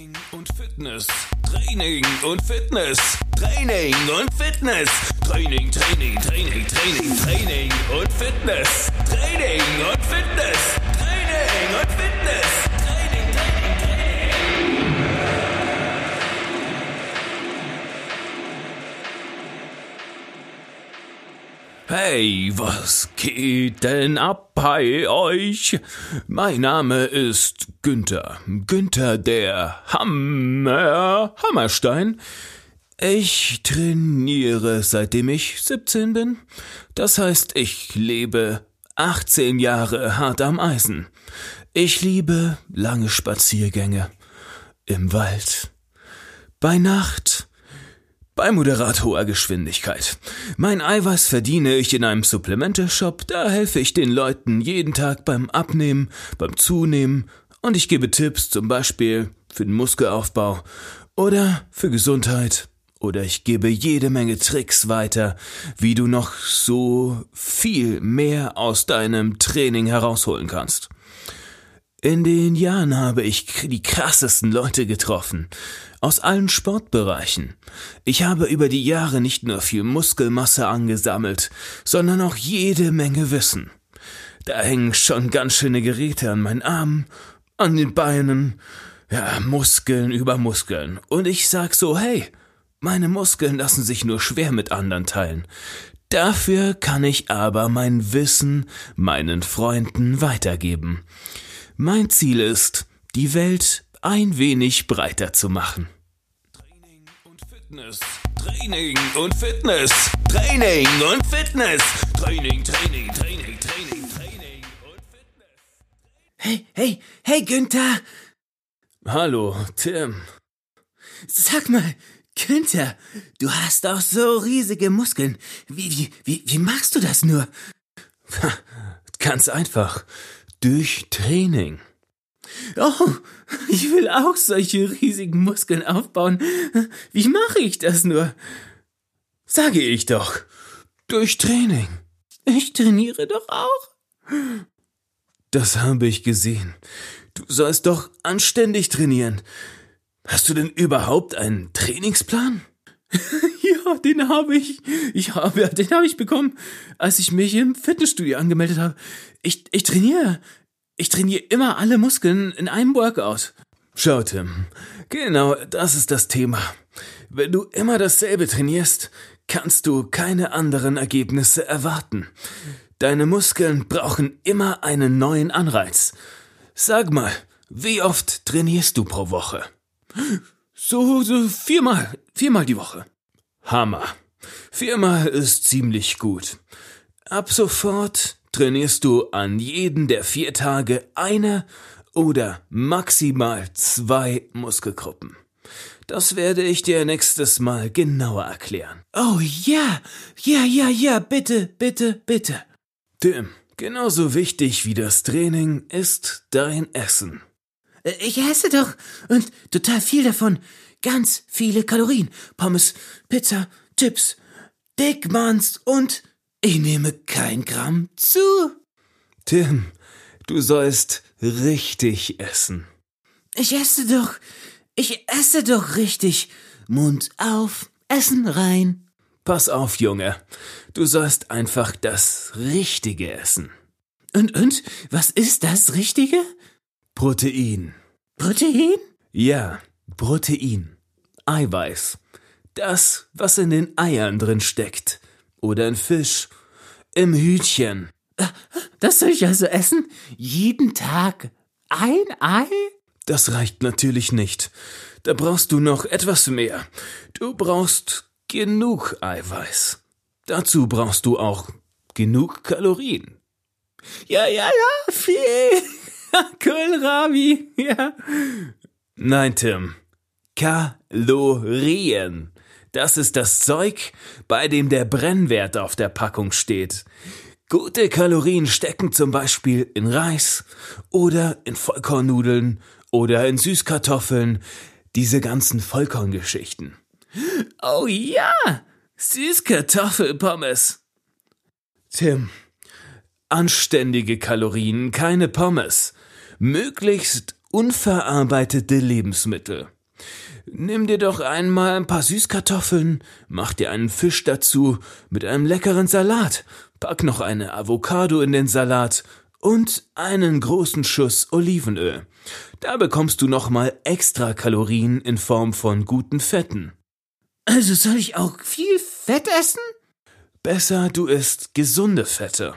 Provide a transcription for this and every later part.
Training und Fitness. Training und Fitness. Training und Fitness. Training, Training, Training, Training, Training und Fitness. Training und Fitness. Training und Fitness. Hey, was geht denn ab bei euch? Mein Name ist Günther. Günther der Hammer Hammerstein. Ich trainiere seitdem ich 17 bin. Das heißt, ich lebe 18 Jahre hart am Eisen. Ich liebe lange Spaziergänge im Wald. Bei Nacht bei moderat hoher Geschwindigkeit. Mein Eiweiß verdiene ich in einem Supplemente-Shop, da helfe ich den Leuten jeden Tag beim Abnehmen, beim Zunehmen und ich gebe Tipps zum Beispiel für den Muskelaufbau oder für Gesundheit oder ich gebe jede Menge Tricks weiter, wie du noch so viel mehr aus deinem Training herausholen kannst. In den Jahren habe ich die krassesten Leute getroffen. Aus allen Sportbereichen. Ich habe über die Jahre nicht nur viel Muskelmasse angesammelt, sondern auch jede Menge Wissen. Da hängen schon ganz schöne Geräte an meinen Armen, an den Beinen, ja, Muskeln über Muskeln. Und ich sag so, hey, meine Muskeln lassen sich nur schwer mit anderen teilen. Dafür kann ich aber mein Wissen meinen Freunden weitergeben. Mein Ziel ist, die Welt ein wenig breiter zu machen. Training und Fitness. Training und Fitness. Training und Fitness. Training, Training, Training, Training, Training und Fitness. Hey, hey, hey, Günther! Hallo, Tim. Sag mal, Günther, du hast doch so riesige Muskeln. Wie, wie, wie, wie machst du das nur? Ganz einfach. Durch Training. Oh, ich will auch solche riesigen Muskeln aufbauen. Wie mache ich das nur? Sage ich doch. Durch Training. Ich trainiere doch auch. Das habe ich gesehen. Du sollst doch anständig trainieren. Hast du denn überhaupt einen Trainingsplan? ja, den habe ich. Ich habe, den habe ich bekommen, als ich mich im Fitnessstudio angemeldet habe. Ich, ich trainiere. Ich trainiere immer alle Muskeln in einem Workout. Schau, Tim. Genau, das ist das Thema. Wenn du immer dasselbe trainierst, kannst du keine anderen Ergebnisse erwarten. Deine Muskeln brauchen immer einen neuen Anreiz. Sag mal, wie oft trainierst du pro Woche? So, so viermal, viermal die Woche. Hammer. Viermal ist ziemlich gut. Ab sofort trainierst du an jeden der vier Tage eine oder maximal zwei Muskelgruppen. Das werde ich dir nächstes Mal genauer erklären. Oh ja, ja, ja, ja, bitte, bitte, bitte. Tim, genauso wichtig wie das Training ist dein Essen. Äh, Ich esse doch und total viel davon. Ganz viele Kalorien. Pommes, Pizza, Chips, Dickmanns und ich nehme kein Gramm zu. Tim, du sollst richtig essen. Ich esse doch, ich esse doch richtig. Mund auf, Essen rein. Pass auf, Junge. Du sollst einfach das Richtige essen. Und, und, was ist das Richtige? Protein. Protein? Ja, Protein. Eiweiß. Das, was in den Eiern drin steckt. Oder in Fisch. Im Hütchen. Das soll ich also essen? Jeden Tag ein Ei? Das reicht natürlich nicht. Da brauchst du noch etwas mehr. Du brauchst genug Eiweiß. Dazu brauchst du auch genug Kalorien. Ja, ja, ja, viel. Kohlrabi, ja. Nein, Tim. Kalorien. Das ist das Zeug, bei dem der Brennwert auf der Packung steht. Gute Kalorien stecken zum Beispiel in Reis oder in Vollkornnudeln oder in Süßkartoffeln, diese ganzen Vollkorngeschichten. Oh ja, Süßkartoffelpommes. Tim, anständige Kalorien, keine Pommes. Möglichst unverarbeitete Lebensmittel. Nimm dir doch einmal ein paar Süßkartoffeln, mach dir einen Fisch dazu mit einem leckeren Salat, pack noch eine Avocado in den Salat und einen großen Schuss Olivenöl. Da bekommst du nochmal extra Kalorien in Form von guten Fetten. Also soll ich auch viel Fett essen? Besser, du isst gesunde Fette.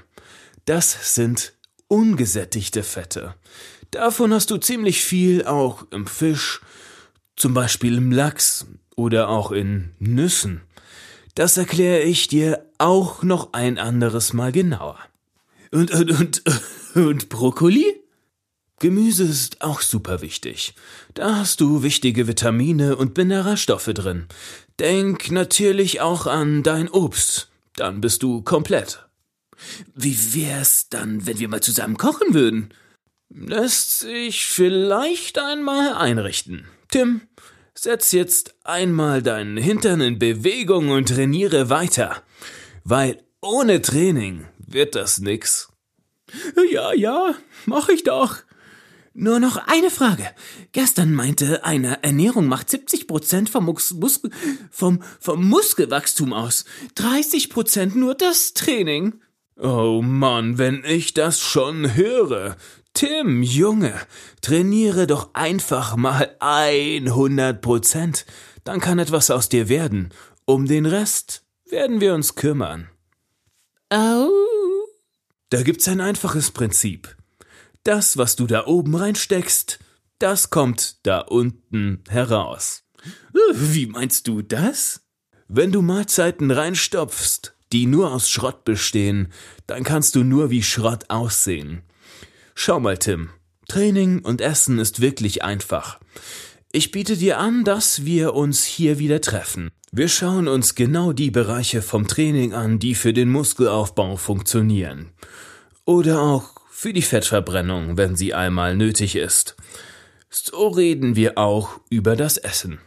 Das sind ungesättigte Fette. Davon hast du ziemlich viel auch im Fisch, zum Beispiel im Lachs oder auch in Nüssen. Das erkläre ich dir auch noch ein anderes Mal genauer. Und, und, und, und Brokkoli? Gemüse ist auch super wichtig. Da hast du wichtige Vitamine und Mineralstoffe drin. Denk natürlich auch an dein Obst. Dann bist du komplett. Wie wär's dann, wenn wir mal zusammen kochen würden? Lässt sich vielleicht einmal einrichten. Tim, setz jetzt einmal deinen Hintern in Bewegung und trainiere weiter. Weil ohne Training wird das nix. Ja, ja, mach ich doch. Nur noch eine Frage. Gestern meinte einer, Ernährung macht 70 Prozent vom, Mus vom, vom Muskelwachstum aus. 30 Prozent nur das Training. Oh Mann, wenn ich das schon höre. Tim, Junge, trainiere doch einfach mal 100 Prozent. Dann kann etwas aus dir werden. Um den Rest werden wir uns kümmern. Au. Da gibt's ein einfaches Prinzip. Das, was du da oben reinsteckst, das kommt da unten heraus. Wie meinst du das? Wenn du Mahlzeiten reinstopfst, die nur aus Schrott bestehen, dann kannst du nur wie Schrott aussehen. Schau mal, Tim. Training und Essen ist wirklich einfach. Ich biete dir an, dass wir uns hier wieder treffen. Wir schauen uns genau die Bereiche vom Training an, die für den Muskelaufbau funktionieren. Oder auch für die Fettverbrennung, wenn sie einmal nötig ist. So reden wir auch über das Essen.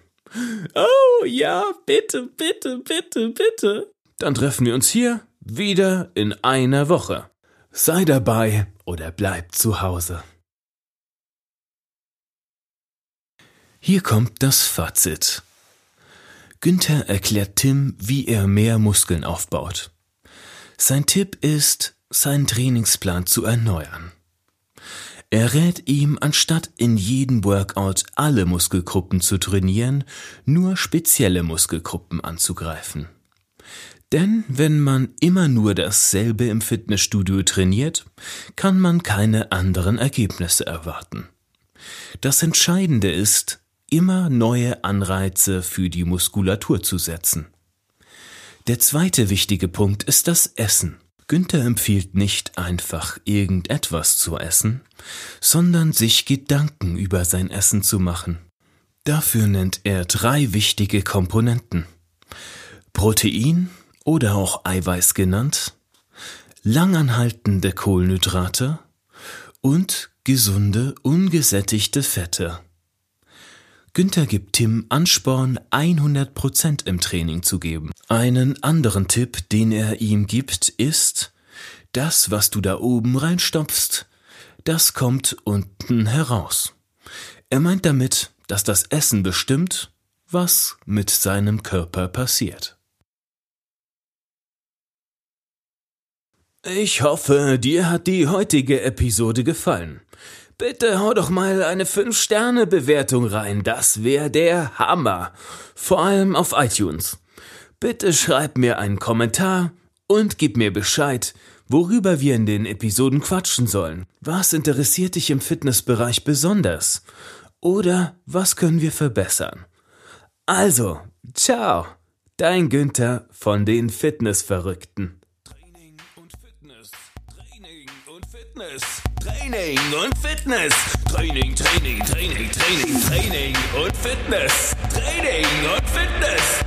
Oh ja, bitte, bitte, bitte, bitte. Dann treffen wir uns hier wieder in einer Woche. Sei dabei oder bleib zu Hause. Hier kommt das Fazit. Günther erklärt Tim, wie er mehr Muskeln aufbaut. Sein Tipp ist, seinen Trainingsplan zu erneuern. Er rät ihm, anstatt in jedem Workout alle Muskelgruppen zu trainieren, nur spezielle Muskelgruppen anzugreifen. Denn wenn man immer nur dasselbe im Fitnessstudio trainiert, kann man keine anderen Ergebnisse erwarten. Das Entscheidende ist, immer neue Anreize für die Muskulatur zu setzen. Der zweite wichtige Punkt ist das Essen. Günther empfiehlt nicht einfach irgendetwas zu essen, sondern sich Gedanken über sein Essen zu machen. Dafür nennt er drei wichtige Komponenten. Protein oder auch Eiweiß genannt, langanhaltende Kohlenhydrate und gesunde, ungesättigte Fette. Günther gibt Tim Ansporn, 100% im Training zu geben. Einen anderen Tipp, den er ihm gibt, ist, das, was du da oben reinstopfst, das kommt unten heraus. Er meint damit, dass das Essen bestimmt, was mit seinem Körper passiert. Ich hoffe, dir hat die heutige Episode gefallen. Bitte hau doch mal eine 5-Sterne-Bewertung rein, das wäre der Hammer. Vor allem auf iTunes. Bitte schreib mir einen Kommentar und gib mir Bescheid, worüber wir in den Episoden quatschen sollen. Was interessiert dich im Fitnessbereich besonders? Oder was können wir verbessern? Also, ciao, dein Günther von den Fitnessverrückten. Fitness. Training und Fitness. Training, Training, Training, Training, Training und Fitness. Training und Fitness.